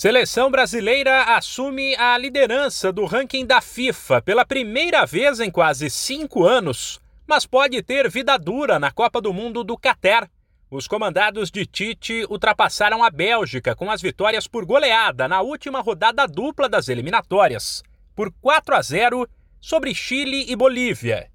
Seleção brasileira assume a liderança do ranking da FIFA pela primeira vez em quase cinco anos, mas pode ter vida dura na Copa do Mundo do Catar. Os comandados de Tite ultrapassaram a Bélgica com as vitórias por goleada na última rodada dupla das eliminatórias, por 4 a 0 sobre Chile e Bolívia.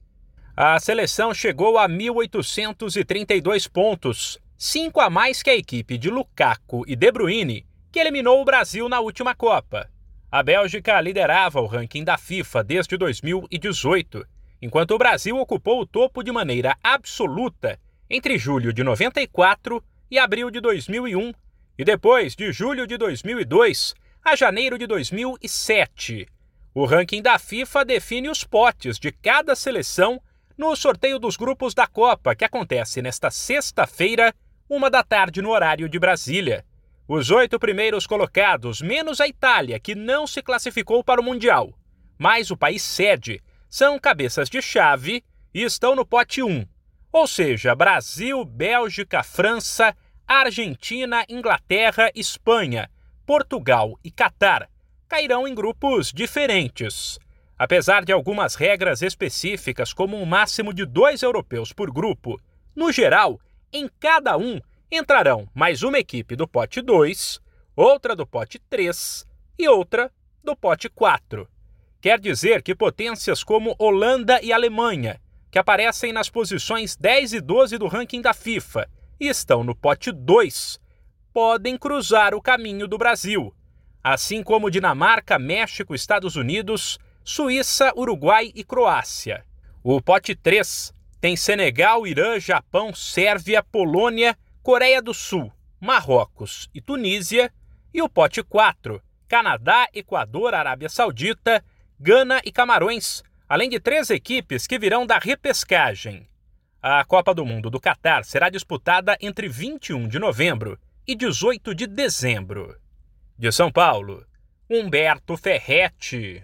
A seleção chegou a 1.832 pontos, cinco a mais que a equipe de Lukaku e De Bruyne que eliminou o Brasil na última Copa. A Bélgica liderava o ranking da FIFA desde 2018, enquanto o Brasil ocupou o topo de maneira absoluta entre julho de 94 e abril de 2001, e depois de julho de 2002 a janeiro de 2007. O ranking da FIFA define os potes de cada seleção no sorteio dos grupos da Copa, que acontece nesta sexta-feira, uma da tarde no horário de Brasília. Os oito primeiros colocados, menos a Itália, que não se classificou para o Mundial, mais o país sede, são cabeças de chave e estão no pote 1. Ou seja, Brasil, Bélgica, França, Argentina, Inglaterra, Espanha, Portugal e Catar cairão em grupos diferentes. Apesar de algumas regras específicas, como um máximo de dois europeus por grupo, no geral, em cada um entrarão mais uma equipe do pote 2, outra do pote 3 e outra do pote 4. Quer dizer que potências como Holanda e Alemanha, que aparecem nas posições 10 e 12 do ranking da FIFA e estão no pote 2, podem cruzar o caminho do Brasil, assim como Dinamarca, México, Estados Unidos, Suíça, Uruguai e Croácia. O pote 3 tem Senegal, Irã, Japão, Sérvia, Polônia Coreia do Sul, Marrocos e Tunísia, e o pote 4, Canadá, Equador, Arábia Saudita, Gana e Camarões, além de três equipes que virão da repescagem. A Copa do Mundo do Catar será disputada entre 21 de novembro e 18 de dezembro. De São Paulo, Humberto Ferretti.